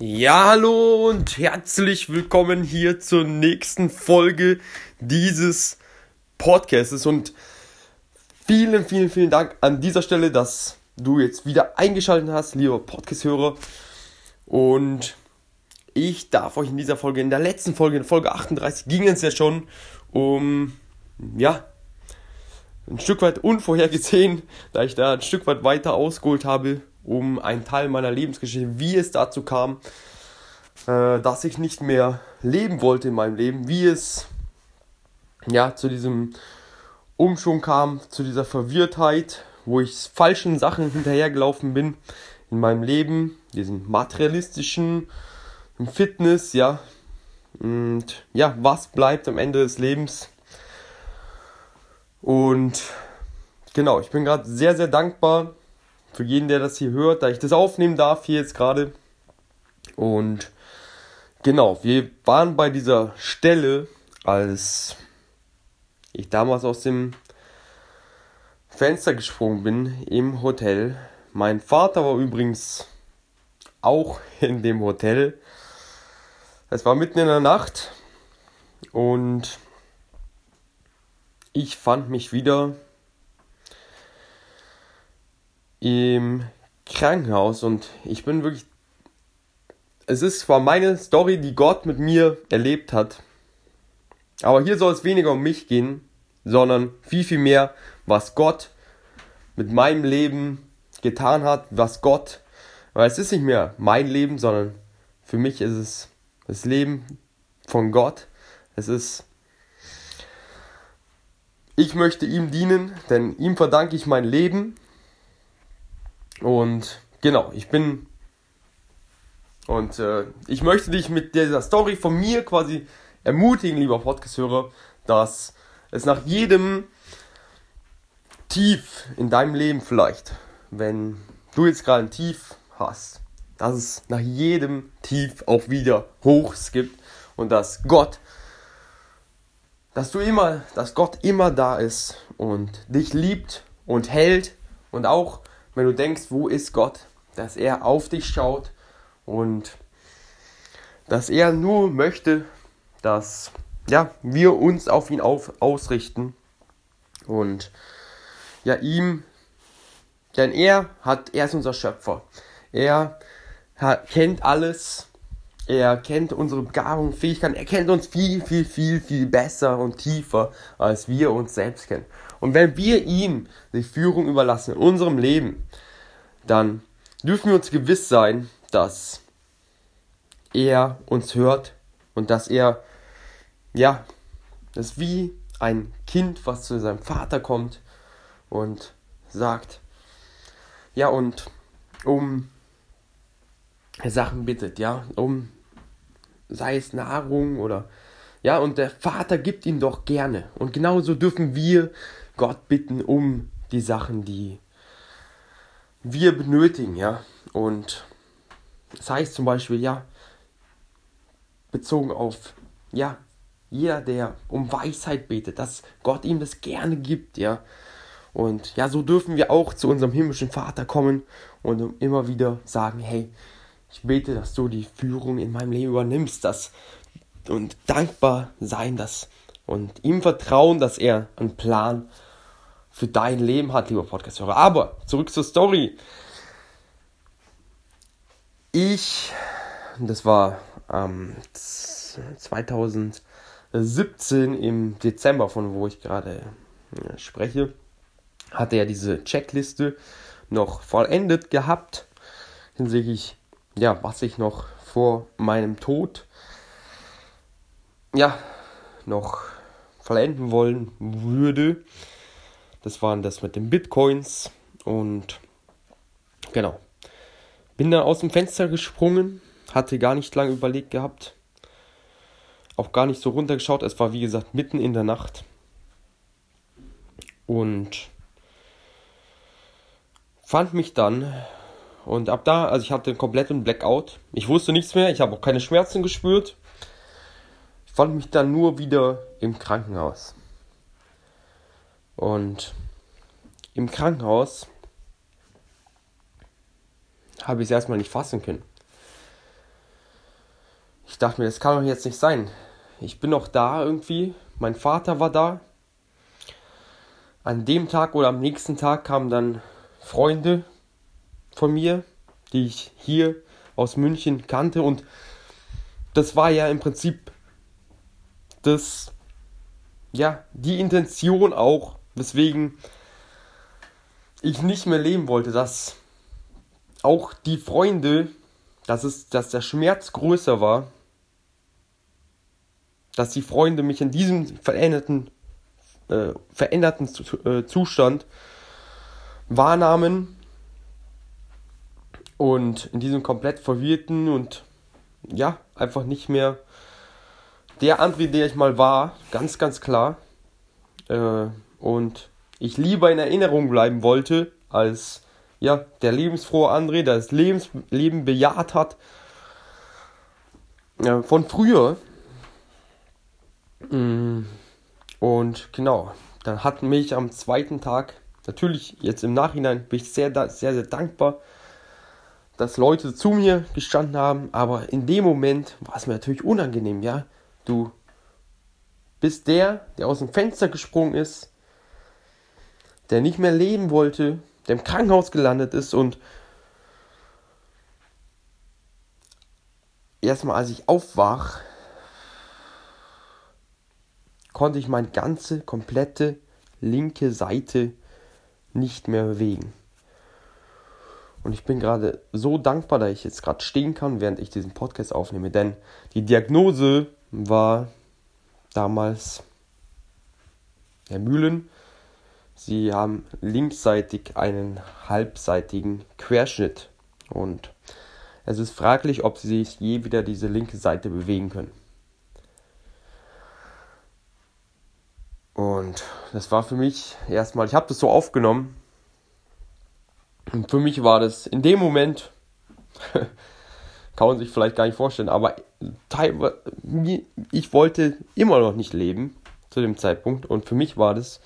Ja, hallo und herzlich willkommen hier zur nächsten Folge dieses Podcasts. Und vielen, vielen, vielen Dank an dieser Stelle, dass du jetzt wieder eingeschaltet hast, lieber Podcast-Hörer. Und ich darf euch in dieser Folge, in der letzten Folge, in Folge 38, ging es ja schon um, ja, ein Stück weit unvorhergesehen, da ich da ein Stück weit weiter ausgeholt habe, um einen Teil meiner Lebensgeschichte, wie es dazu kam, äh, dass ich nicht mehr leben wollte in meinem Leben, wie es ja zu diesem Umschwung kam, zu dieser Verwirrtheit, wo ich falschen Sachen hinterhergelaufen bin in meinem Leben, diesen materialistischen Fitness, ja. Und ja, was bleibt am Ende des Lebens? Und genau, ich bin gerade sehr, sehr dankbar für jeden, der das hier hört, da ich das aufnehmen darf hier jetzt gerade. Und genau, wir waren bei dieser Stelle, als ich damals aus dem Fenster gesprungen bin im Hotel. Mein Vater war übrigens auch in dem Hotel. Es war mitten in der Nacht und ich fand mich wieder im Krankenhaus und ich bin wirklich. Es ist zwar meine Story, die Gott mit mir erlebt hat, aber hier soll es weniger um mich gehen, sondern viel, viel mehr, was Gott mit meinem Leben getan hat, was Gott, weil es ist nicht mehr mein Leben, sondern für mich ist es das Leben von Gott. Es ist, ich möchte ihm dienen, denn ihm verdanke ich mein Leben und genau, ich bin. Und äh, ich möchte dich mit dieser Story von mir quasi ermutigen, lieber Podcast-Hörer, dass es nach jedem Tief in deinem Leben vielleicht, wenn du jetzt gerade ein Tief hast, dass es nach jedem Tief auch wieder Hochs gibt und dass Gott, dass du immer, dass Gott immer da ist und dich liebt und hält und auch wenn du denkst, wo ist Gott, dass er auf dich schaut und dass er nur möchte, dass ja, wir uns auf ihn auf, ausrichten und ja, ihm, denn er hat, er ist unser Schöpfer. Er hat, kennt alles, er kennt unsere Begabung, Fähigkeiten, er kennt uns viel, viel, viel, viel besser und tiefer, als wir uns selbst kennen. Und wenn wir ihm die Führung überlassen in unserem Leben, dann dürfen wir uns gewiss sein, dass er uns hört und dass er, ja, das ist wie ein Kind, was zu seinem Vater kommt und sagt, ja, und um Sachen bittet, ja, um sei es Nahrung oder ja, und der Vater gibt ihm doch gerne. Und genauso dürfen wir Gott bitten um die Sachen, die wir benötigen, ja. Und das heißt zum Beispiel, ja, bezogen auf, ja, jeder, der um Weisheit betet, dass Gott ihm das gerne gibt, ja. Und ja, so dürfen wir auch zu unserem himmlischen Vater kommen und immer wieder sagen, hey, ich bete, dass du die Führung in meinem Leben übernimmst, dass und dankbar sein, dass und ihm vertrauen, dass er einen Plan für dein Leben hat, lieber Podcast-Hörer. Aber zurück zur Story. Ich, das war ähm, 2017 im Dezember, von wo ich gerade äh, spreche, hatte er diese Checkliste noch vollendet gehabt hinsichtlich, ja, was ich noch vor meinem Tod, ja, noch vollenden wollen würde. Das waren das mit den Bitcoins und genau. Bin dann aus dem Fenster gesprungen, hatte gar nicht lange überlegt gehabt. Auch gar nicht so runtergeschaut. Es war wie gesagt mitten in der Nacht. Und fand mich dann und ab da, also ich hatte einen kompletten Blackout. Ich wusste nichts mehr, ich habe auch keine Schmerzen gespürt. Ich fand mich dann nur wieder im Krankenhaus. Und im Krankenhaus habe ich es erstmal nicht fassen können. ich dachte mir, das kann doch jetzt nicht sein. Ich bin noch da irgendwie. Mein Vater war da. An dem Tag oder am nächsten Tag kamen dann Freunde von mir, die ich hier aus München kannte. Und das war ja im Prinzip das, ja, die Intention auch, weswegen ich nicht mehr leben wollte, dass auch die Freunde, dass, es, dass der Schmerz größer war, dass die Freunde mich in diesem veränderten, äh, veränderten äh, Zustand wahrnahmen und in diesem komplett verwirrten und ja, einfach nicht mehr der André, der ich mal war, ganz, ganz klar. Äh, und ich lieber in Erinnerung bleiben wollte, als ja, der lebensfrohe André, der das Lebens Leben bejaht hat. Äh, von früher. Mm, und genau, dann hat mich am zweiten Tag, natürlich jetzt im Nachhinein bin ich sehr, sehr, sehr dankbar, dass Leute zu mir gestanden haben, aber in dem Moment war es mir natürlich unangenehm, ja. Du bist der, der aus dem Fenster gesprungen ist, der nicht mehr leben wollte, der im Krankenhaus gelandet ist und erstmal als ich aufwach, konnte ich meine ganze komplette linke Seite nicht mehr bewegen. Und ich bin gerade so dankbar, dass ich jetzt gerade stehen kann, während ich diesen Podcast aufnehme. Denn die Diagnose war damals Herr Mühlen. Sie haben linksseitig einen halbseitigen Querschnitt. Und es ist fraglich, ob sie sich je wieder diese linke Seite bewegen können. Und das war für mich erstmal, ich habe das so aufgenommen, und für mich war das in dem Moment, kann man sich vielleicht gar nicht vorstellen, aber ich wollte immer noch nicht leben zu dem Zeitpunkt und für mich war das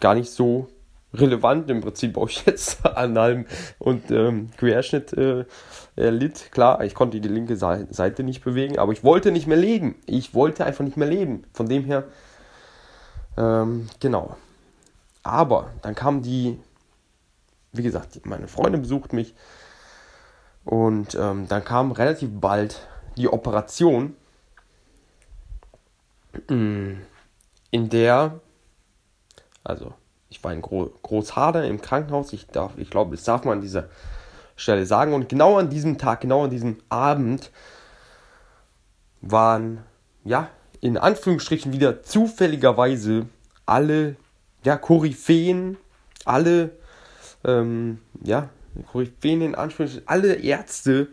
gar nicht so relevant im Prinzip, ob ich jetzt an einem und ähm, Querschnitt äh, litt. Klar, ich konnte die linke Seite nicht bewegen, aber ich wollte nicht mehr leben. Ich wollte einfach nicht mehr leben. Von dem her, ähm, genau. Aber dann kam die wie gesagt, meine Freundin besucht mich. Und ähm, dann kam relativ bald die Operation, mm, in der, also ich war in Gro Großhader im Krankenhaus, ich, ich glaube, das darf man an dieser Stelle sagen. Und genau an diesem Tag, genau an diesem Abend waren, ja, in Anführungsstrichen wieder zufälligerweise alle, ja, Koryphäen, alle ähm, ja, Koryphäen in Anführungszeichen, alle Ärzte,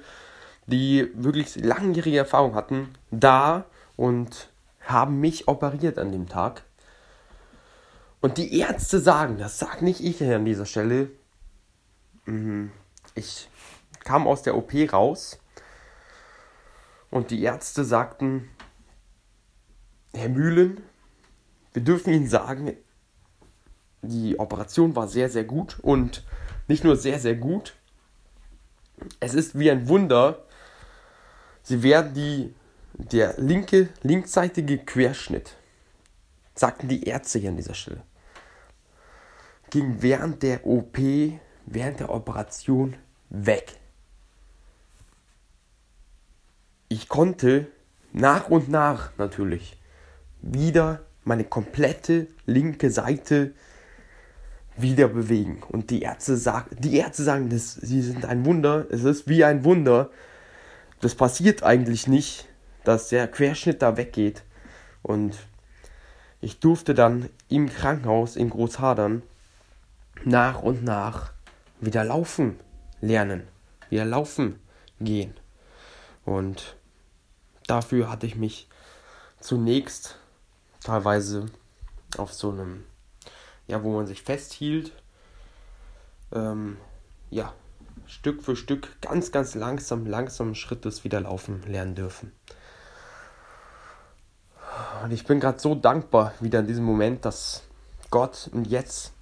die wirklich langjährige Erfahrung hatten, da und haben mich operiert an dem Tag. Und die Ärzte sagen, das sage nicht ich hier an dieser Stelle, mhm, ich kam aus der OP raus und die Ärzte sagten, Herr Mühlen, wir dürfen Ihnen sagen, die Operation war sehr, sehr gut und nicht nur sehr, sehr gut, es ist wie ein Wunder, sie werden die, der linke, linksseitige Querschnitt, sagten die Ärzte hier an dieser Stelle, ging während der OP, während der Operation weg. Ich konnte nach und nach natürlich wieder meine komplette linke Seite wieder bewegen. Und die Ärzte sagen, die Ärzte sagen, das, sie sind ein Wunder, es ist wie ein Wunder. Das passiert eigentlich nicht, dass der Querschnitt da weggeht. Und ich durfte dann im Krankenhaus in Großhadern nach und nach wieder laufen lernen, wieder laufen gehen. Und dafür hatte ich mich zunächst teilweise auf so einem ja, wo man sich festhielt. Ähm, ja, Stück für Stück, ganz, ganz langsam, langsam Schrittes wieder laufen lernen dürfen. Und ich bin gerade so dankbar wieder in diesem Moment, dass Gott und jetzt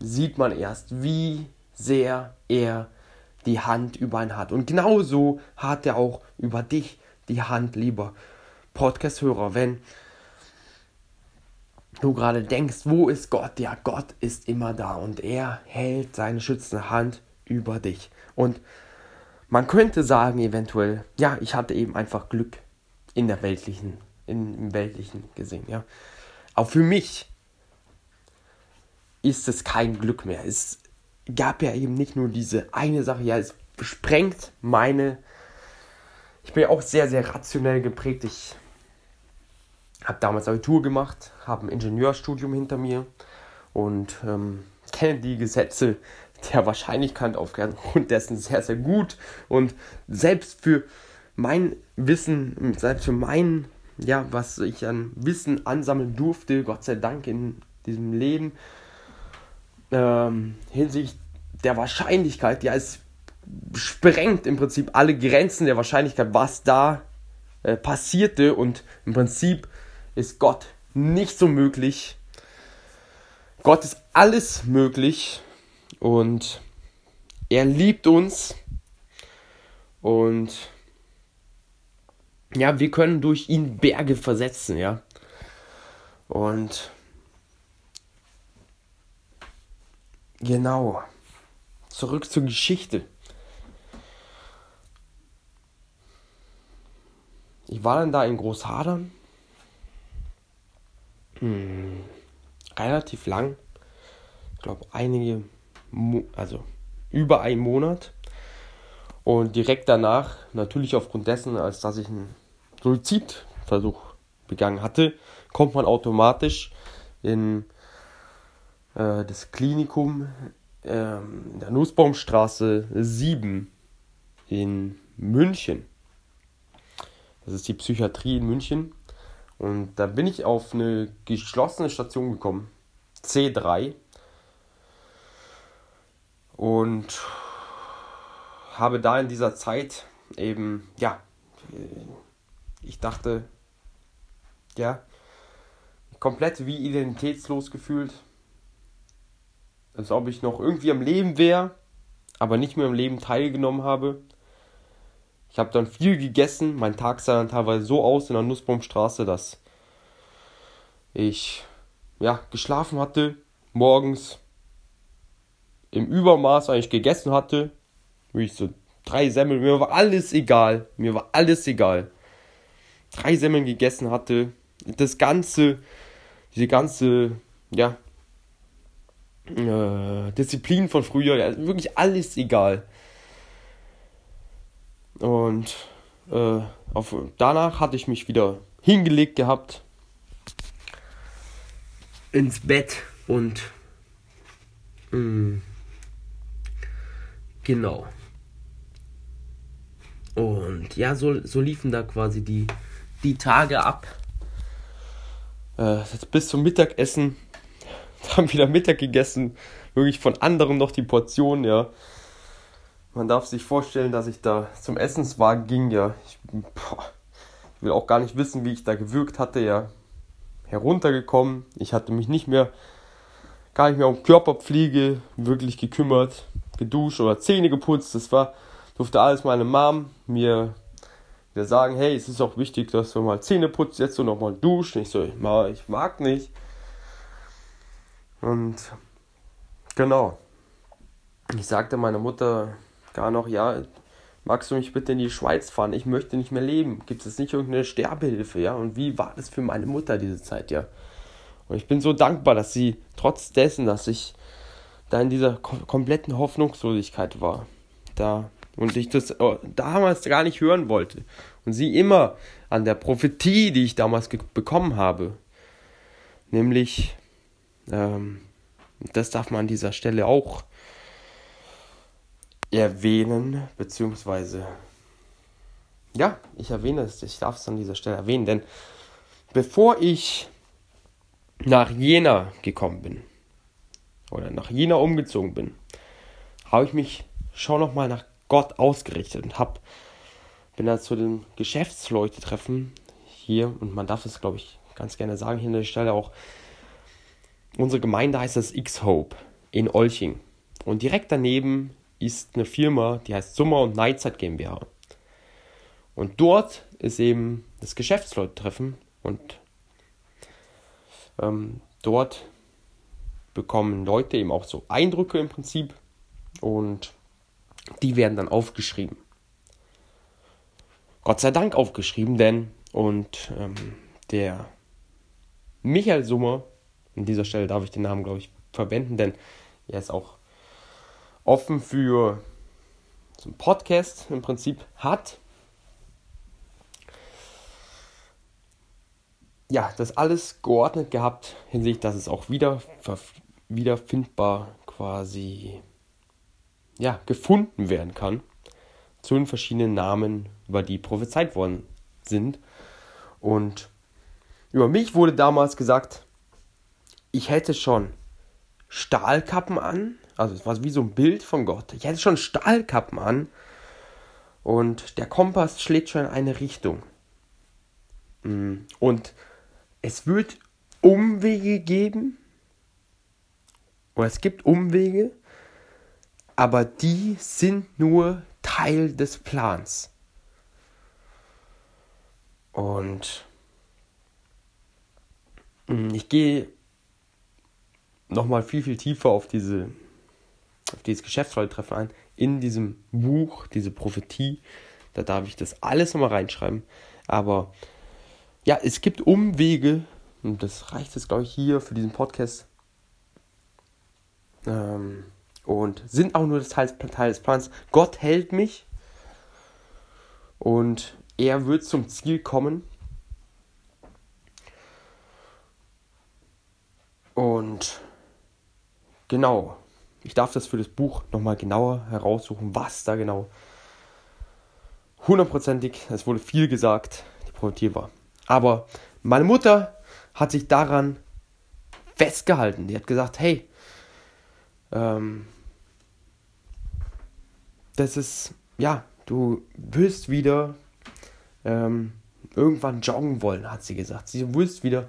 sieht man erst, wie sehr er die Hand über einen hat. Und genauso hat er auch über dich die Hand, lieber Podcast-Hörer, wenn du gerade denkst, wo ist Gott? Ja, Gott ist immer da und er hält seine schützende Hand über dich. Und man könnte sagen, eventuell, ja, ich hatte eben einfach Glück in der weltlichen, in, im weltlichen gesehen, ja. Auch für mich ist es kein Glück mehr. Es gab ja eben nicht nur diese eine Sache, ja, es sprengt meine. Ich bin ja auch sehr, sehr rationell geprägt. Ich habe damals Abitur gemacht, habe ein Ingenieurstudium hinter mir und ähm, kenne die Gesetze der Wahrscheinlichkeit aufgrund dessen sehr, sehr gut. Und selbst für mein Wissen, selbst für mein, ja, was ich an Wissen ansammeln durfte, Gott sei Dank in diesem Leben, ähm, hinsichtlich der Wahrscheinlichkeit, ja, es sprengt im Prinzip alle Grenzen der Wahrscheinlichkeit, was da äh, passierte und im Prinzip ist Gott nicht so möglich. Gott ist alles möglich und er liebt uns und ja, wir können durch ihn Berge versetzen, ja. Und Genau. Zurück zur Geschichte. Ich war dann da in Großhadern. Hm, relativ lang. Ich glaube, einige, Mo also über einen Monat. Und direkt danach, natürlich aufgrund dessen, als dass ich einen Suizidversuch begangen hatte, kommt man automatisch in äh, das Klinikum äh, in der Nussbaumstraße 7 in München. Das ist die Psychiatrie in München. Und da bin ich auf eine geschlossene Station gekommen, C3. Und habe da in dieser Zeit eben, ja, ich dachte, ja, komplett wie identitätslos gefühlt, als ob ich noch irgendwie am Leben wäre, aber nicht mehr am Leben teilgenommen habe. Ich habe dann viel gegessen. Mein Tag sah dann teilweise so aus in der Nussbaumstraße, dass ich ja geschlafen hatte, morgens im Übermaß eigentlich gegessen hatte. Wie ich so drei Semmeln, mir war alles egal. Mir war alles egal. Drei Semmeln gegessen hatte. Das ganze, diese ganze, ja, äh, Disziplin von früher, ja, wirklich alles egal. Und äh, auf, danach hatte ich mich wieder hingelegt gehabt ins Bett und mh, mm, genau. Und ja, so, so liefen da quasi die, die Tage ab. Äh, bis zum Mittagessen haben wieder Mittag gegessen, wirklich von anderen noch die Portion, ja. Man darf sich vorstellen, dass ich da zum Essenswagen ging, ja. Ich, boah, ich will auch gar nicht wissen, wie ich da gewirkt hatte, ja. Heruntergekommen. Ich hatte mich nicht mehr, gar nicht mehr um Körperpflege wirklich gekümmert, geduscht oder Zähne geputzt. Das war, durfte alles meine Mom mir wieder sagen, hey, es ist auch wichtig, dass du mal Zähne putzt, jetzt so nochmal duschen. Ich so, ich mag nicht. Und genau. Ich sagte meiner Mutter gar noch, ja, magst du mich bitte in die Schweiz fahren? Ich möchte nicht mehr leben. Gibt es nicht irgendeine Sterbehilfe, ja? Und wie war das für meine Mutter diese Zeit, ja? Und ich bin so dankbar, dass sie trotz dessen, dass ich da in dieser kom kompletten Hoffnungslosigkeit war, da und ich das oh, damals gar nicht hören wollte und sie immer an der Prophetie, die ich damals bekommen habe, nämlich ähm, das darf man an dieser Stelle auch erwähnen, beziehungsweise, ja, ich erwähne es, ich darf es an dieser Stelle erwähnen, denn bevor ich nach Jena gekommen bin, oder nach Jena umgezogen bin, habe ich mich schon nochmal nach Gott ausgerichtet und habe bin da zu den Geschäftsleute-Treffen hier, und man darf es, glaube ich, ganz gerne sagen, hier an der Stelle auch Unsere Gemeinde heißt das X-Hope in Olching. Und direkt daneben ist eine Firma, die heißt Summer und Neidzeit GmbH. Und dort ist eben das Geschäftsleute-Treffen und ähm, dort bekommen Leute eben auch so Eindrücke im Prinzip und die werden dann aufgeschrieben. Gott sei Dank aufgeschrieben, denn und ähm, der Michael Summer, an dieser Stelle darf ich den Namen, glaube ich, verwenden, denn er ist auch offen für so einen Podcast im Prinzip hat. Ja, das alles geordnet gehabt, hinsichtlich, dass es auch wieder wiederfindbar quasi ja, gefunden werden kann zu den verschiedenen Namen, über die prophezeit worden sind. Und über mich wurde damals gesagt, ich hätte schon Stahlkappen an, also es war wie so ein Bild von Gott. Ich hätte schon Stahlkappen an und der Kompass schlägt schon in eine Richtung. Mm, und es wird Umwege geben, oder es gibt Umwege, aber die sind nur Teil des Plans. Und mm, ich gehe nochmal viel, viel tiefer auf, diese, auf dieses Geschäftsrolltreffen ein. In diesem Buch, diese Prophetie, da darf ich das alles nochmal reinschreiben. Aber ja, es gibt Umwege, und das reicht jetzt, glaube ich, hier für diesen Podcast. Ähm, und sind auch nur das Teil, Teil des Plans. Gott hält mich und er wird zum Ziel kommen. Und genau, ich darf das für das Buch nochmal genauer heraussuchen, was da genau hundertprozentig, es wurde viel gesagt, die Prophetie war. Aber meine Mutter hat sich daran festgehalten. Die hat gesagt, hey, ähm, das ist, ja, du wirst wieder ähm, irgendwann joggen wollen, hat sie gesagt. Sie wirst wieder,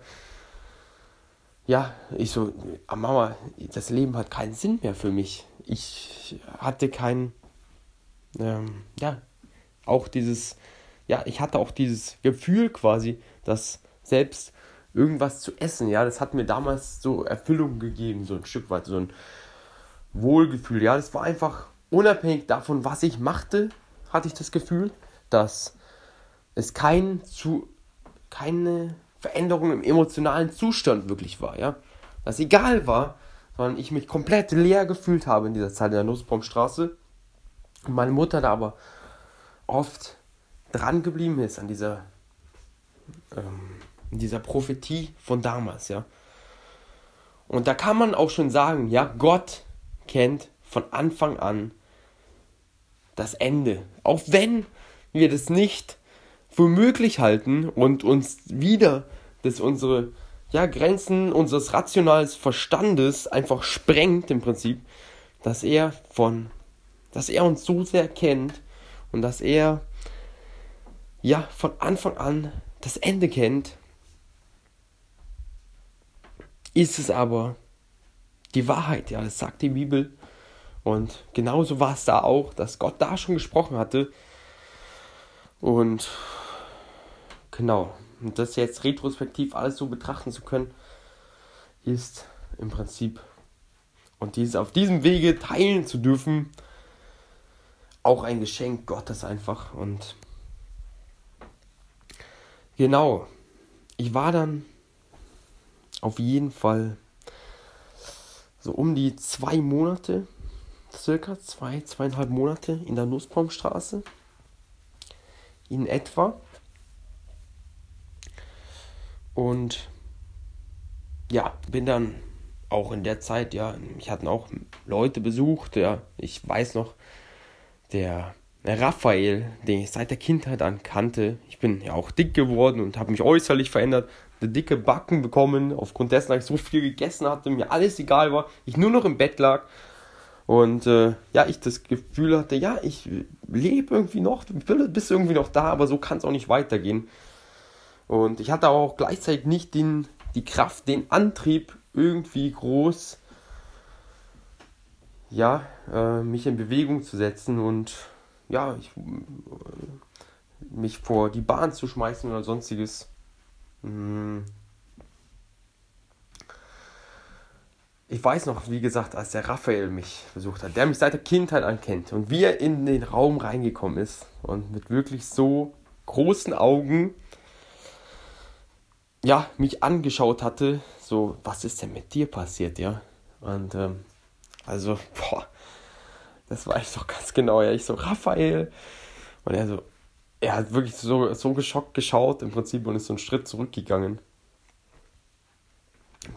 ja, ich so, ah, Mama, das Leben hat keinen Sinn mehr für mich. Ich hatte kein, ähm, ja, auch dieses, ja, ich hatte auch dieses Gefühl quasi, dass selbst irgendwas zu essen, ja, das hat mir damals so Erfüllung gegeben, so ein Stück weit, so ein Wohlgefühl, ja, das war einfach unabhängig davon, was ich machte, hatte ich das Gefühl, dass es kein zu, keine Veränderung im emotionalen Zustand wirklich war, ja. Dass egal war, sondern ich mich komplett leer gefühlt habe in dieser Zeit in der Nussbaumstraße. Und meine Mutter da aber oft dran geblieben ist an dieser, ähm, dieser Prophetie von damals, ja. Und da kann man auch schon sagen, ja, Gott kennt von Anfang an das Ende. Auch wenn wir das nicht für möglich halten und uns wieder dass unsere ja, Grenzen unseres rationalen Verstandes einfach sprengt im Prinzip, dass er von, dass er uns so sehr kennt und dass er ja von Anfang an das Ende kennt, ist es aber die Wahrheit, ja, das sagt die Bibel. Und genauso war es da auch, dass Gott da schon gesprochen hatte. Und genau, und das jetzt retrospektiv alles so betrachten zu können, ist im Prinzip und dieses auf diesem Wege teilen zu dürfen, auch ein Geschenk Gottes einfach. Und genau, ich war dann auf jeden Fall so um die zwei Monate circa zwei, zweieinhalb Monate in der Nussbaumstraße. In etwa. Und ja, bin dann auch in der Zeit, ja, ich hatte auch Leute besucht, ja, ich weiß noch, der Raphael, den ich seit der Kindheit an kannte, ich bin ja auch dick geworden und habe mich äußerlich verändert, eine dicke Backen bekommen, aufgrund dessen, dass ich so viel gegessen hatte, mir alles egal war, ich nur noch im Bett lag und äh, ja, ich das Gefühl hatte, ja, ich lebe irgendwie noch, du bist irgendwie noch da, aber so kann es auch nicht weitergehen. Und ich hatte auch gleichzeitig nicht den, die Kraft, den Antrieb, irgendwie groß, ja, äh, mich in Bewegung zu setzen und ja, ich, mich vor die Bahn zu schmeißen oder sonstiges. Hm. Ich weiß noch, wie gesagt, als der Raphael mich besucht hat, der mich seit der Kindheit ankennt und wie er in den Raum reingekommen ist und mit wirklich so großen Augen ja, mich angeschaut hatte, so, was ist denn mit dir passiert, ja? Und ähm, also, boah, das weiß ich doch ganz genau, ja. Ich so, Raphael. Und er so, er hat wirklich so, so geschockt geschaut im Prinzip und ist so einen Schritt zurückgegangen.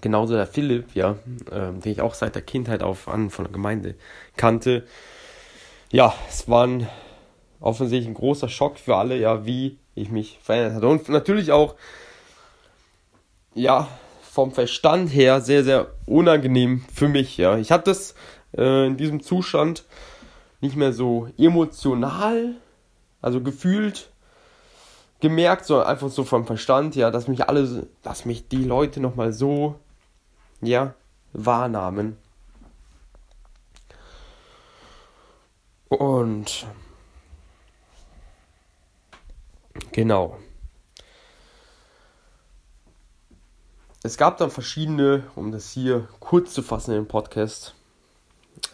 Genauso der Philipp, ja, ähm, den ich auch seit der Kindheit auf an von der Gemeinde kannte. Ja, es war ein, offensichtlich ein großer Schock für alle, ja, wie ich mich verändert hatte. Und natürlich auch, ja, vom Verstand her sehr, sehr unangenehm für mich, ja. Ich hatte das äh, in diesem Zustand nicht mehr so emotional, also gefühlt gemerkt, sondern einfach so vom Verstand, ja, dass mich alle, dass mich die Leute nochmal so, ja, wahrnahmen. Und genau. Es gab dann verschiedene, um das hier kurz zu fassen im Podcast,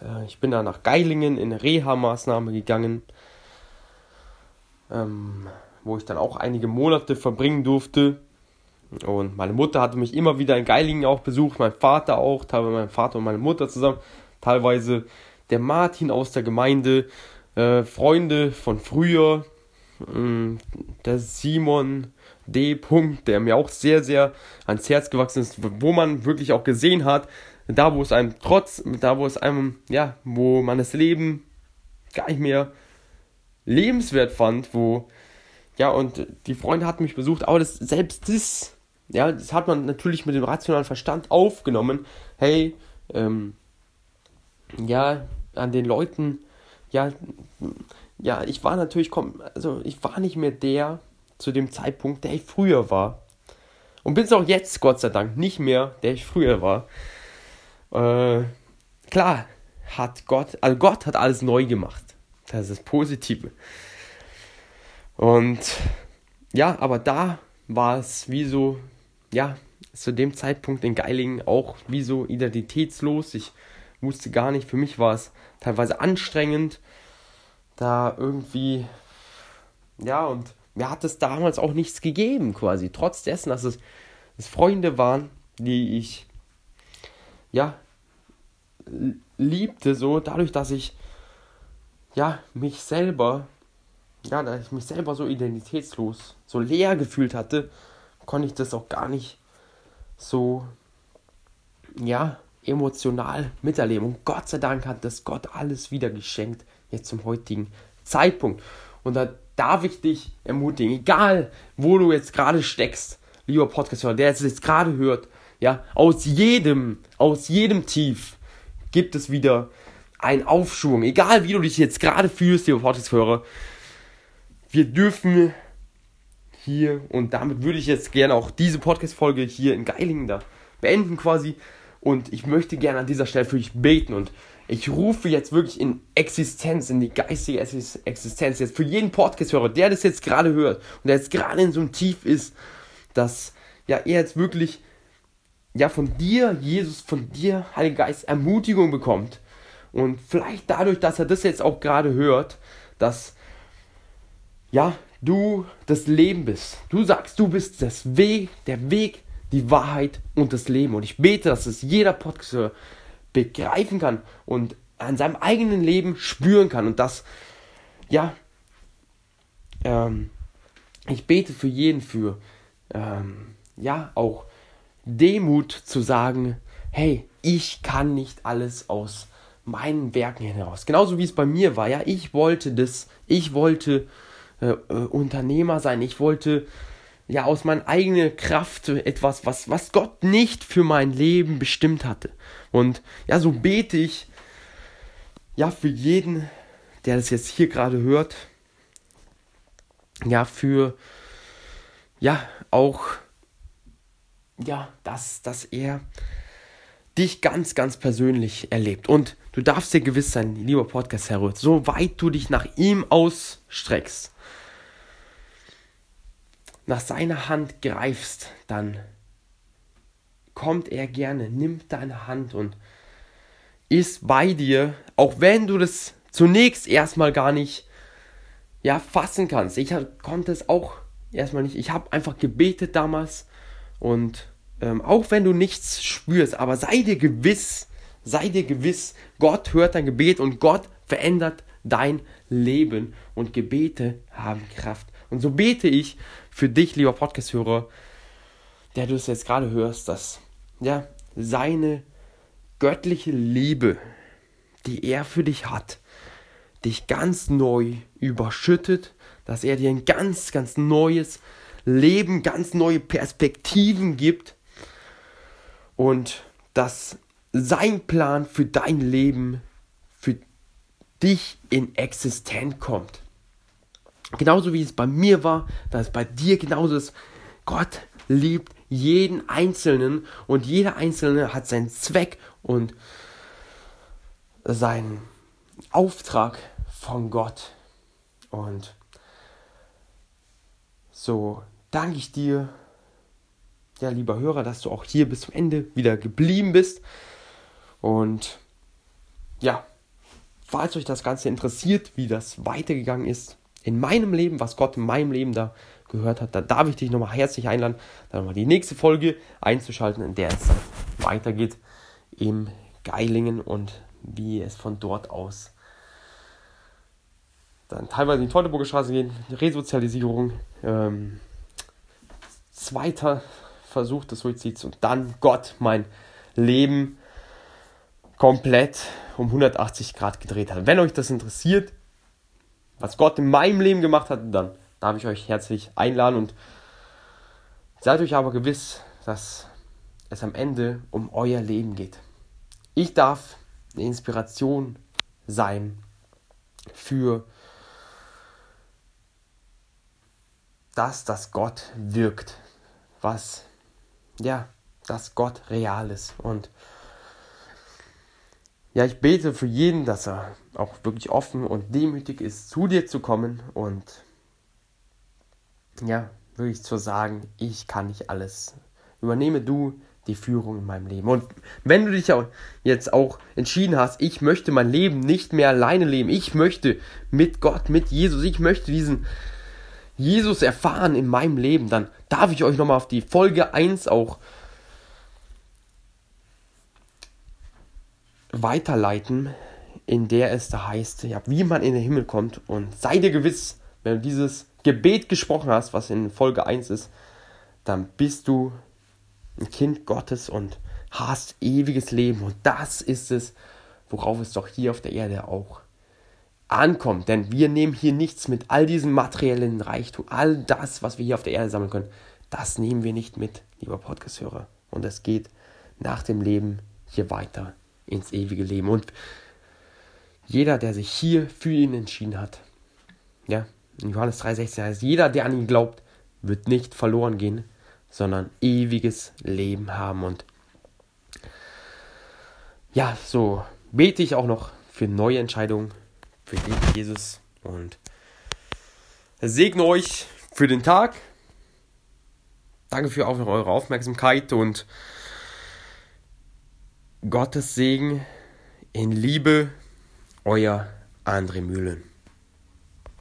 äh, ich bin da nach Geilingen in Reha-Maßnahme gegangen, ähm, wo ich dann auch einige Monate verbringen durfte. Und meine Mutter hatte mich immer wieder in Geilingen auch besucht, mein Vater auch, teilweise mein Vater und meine Mutter zusammen, teilweise der Martin aus der Gemeinde, äh, Freunde von früher, der Simon D. Punkt, der mir auch sehr, sehr ans Herz gewachsen ist, wo man wirklich auch gesehen hat, da wo es einem trotz, da wo es einem, ja, wo man das Leben gar nicht mehr lebenswert fand, wo, ja, und die Freunde hatten mich besucht, aber das, selbst das, ja, das hat man natürlich mit dem rationalen Verstand aufgenommen. Hey, ähm, ja, an den Leuten, ja, ja, ich war natürlich, also ich war nicht mehr der zu dem Zeitpunkt, der ich früher war. Und bin es auch jetzt, Gott sei Dank, nicht mehr, der ich früher war. Äh, klar hat Gott, also Gott hat alles neu gemacht. Das ist das Positive. Und ja, aber da war es wie so, ja, zu dem Zeitpunkt in Geilingen auch wie so identitätslos. Ich wusste gar nicht, für mich war es teilweise anstrengend, da irgendwie, ja, und mir hat es damals auch nichts gegeben quasi, trotz dessen, dass es, es Freunde waren, die ich ja, liebte so, dadurch, dass ich, ja, mich selber, ja, dass ich mich selber so identitätslos, so leer gefühlt hatte, konnte ich das auch gar nicht so, ja, emotional miterleben. Und Gott sei Dank hat das Gott alles wieder geschenkt, jetzt zum heutigen Zeitpunkt. Und da darf ich dich ermutigen, egal wo du jetzt gerade steckst, lieber Podcast-Hörer, der es jetzt gerade hört, ja, aus jedem, aus jedem Tief gibt es wieder einen Aufschwung. Egal wie du dich jetzt gerade fühlst, lieber Podcast-Hörer. Wir dürfen hier, und damit würde ich jetzt gerne auch diese Podcast-Folge hier in Geilingen da beenden quasi. Und ich möchte gerne an dieser Stelle für dich beten und ich rufe jetzt wirklich in Existenz, in die geistige Existenz, jetzt für jeden Podcast-Hörer, der das jetzt gerade hört und der jetzt gerade in so einem Tief ist, dass ja er jetzt wirklich ja von dir, Jesus, von dir, Heiliger Geist, Ermutigung bekommt. Und vielleicht dadurch, dass er das jetzt auch gerade hört, dass ja, du das Leben bist. Du sagst, du bist das Weg, der Weg, die Wahrheit und das Leben. Und ich bete, dass es jeder Podcaster begreifen kann und an seinem eigenen Leben spüren kann. Und das, ja, ähm, ich bete für jeden, für, ähm, ja, auch Demut zu sagen, hey, ich kann nicht alles aus meinen Werken heraus. Genauso wie es bei mir war, ja, ich wollte das, ich wollte äh, äh, Unternehmer sein, ich wollte ja aus meiner eigenen Kraft etwas, was, was Gott nicht für mein Leben bestimmt hatte. Und ja, so bete ich ja für jeden, der das jetzt hier gerade hört, ja, für ja auch ja, dass, dass er dich ganz, ganz persönlich erlebt. Und du darfst dir gewiss sein, lieber Podcast-Herr so weit du dich nach ihm ausstreckst, nach seiner Hand greifst, dann kommt er gerne, nimmt deine Hand und ist bei dir, auch wenn du das zunächst erstmal gar nicht ja, fassen kannst. Ich konnte es auch erstmal nicht. Ich habe einfach gebetet damals und ähm, auch wenn du nichts spürst, aber sei dir gewiss, sei dir gewiss, Gott hört dein Gebet und Gott verändert dein Leben und Gebete haben Kraft. Und so bete ich für dich, lieber Podcast-Hörer, der du es jetzt gerade hörst, dass ja, seine göttliche Liebe, die er für dich hat, dich ganz neu überschüttet, dass er dir ein ganz, ganz neues Leben, ganz neue Perspektiven gibt und dass sein Plan für dein Leben, für dich in Existenz kommt. Genauso wie es bei mir war, dass es bei dir genauso ist. Gott liebt jeden Einzelnen und jeder Einzelne hat seinen Zweck und seinen Auftrag von Gott. Und so danke ich dir, ja, lieber Hörer, dass du auch hier bis zum Ende wieder geblieben bist. Und ja, falls euch das Ganze interessiert, wie das weitergegangen ist in meinem Leben, was Gott in meinem Leben da gehört hat, dann darf ich dich nochmal herzlich einladen, dann nochmal die nächste Folge einzuschalten, in der es weitergeht im Geilingen und wie es von dort aus dann teilweise in die Teutoburger Straße gehen, Resozialisierung, ähm, zweiter Versuch des Suizids und dann Gott mein Leben komplett um 180 Grad gedreht hat. Wenn euch das interessiert, was Gott in meinem Leben gemacht hat, dann darf ich euch herzlich einladen und seid euch aber gewiss, dass es am Ende um euer Leben geht. Ich darf eine Inspiration sein für das, dass Gott wirkt, was ja, dass Gott real ist und ja, ich bete für jeden, dass er auch wirklich offen und demütig ist, zu dir zu kommen und ja, wirklich zu sagen, ich kann nicht alles. Übernehme du die Führung in meinem Leben. Und wenn du dich jetzt auch entschieden hast, ich möchte mein Leben nicht mehr alleine leben, ich möchte mit Gott, mit Jesus, ich möchte diesen Jesus erfahren in meinem Leben, dann darf ich euch nochmal auf die Folge 1 auch weiterleiten, in der es da heißt, ja, wie man in den Himmel kommt. Und sei dir gewiss, wenn du dieses Gebet gesprochen hast, was in Folge 1 ist, dann bist du ein Kind Gottes und hast ewiges Leben. Und das ist es, worauf es doch hier auf der Erde auch ankommt. Denn wir nehmen hier nichts mit all diesem materiellen Reichtum, all das, was wir hier auf der Erde sammeln können, das nehmen wir nicht mit, lieber Podcast-Hörer. Und es geht nach dem Leben hier weiter ins ewige Leben. Und jeder, der sich hier für ihn entschieden hat, ja, in Johannes 3,16 heißt, jeder, der an ihn glaubt, wird nicht verloren gehen, sondern ewiges Leben haben. Und ja, so bete ich auch noch für neue Entscheidungen für dich, Jesus. Und segne euch für den Tag. Danke für eure Aufmerksamkeit und Gottes Segen in Liebe, euer André Mühlen.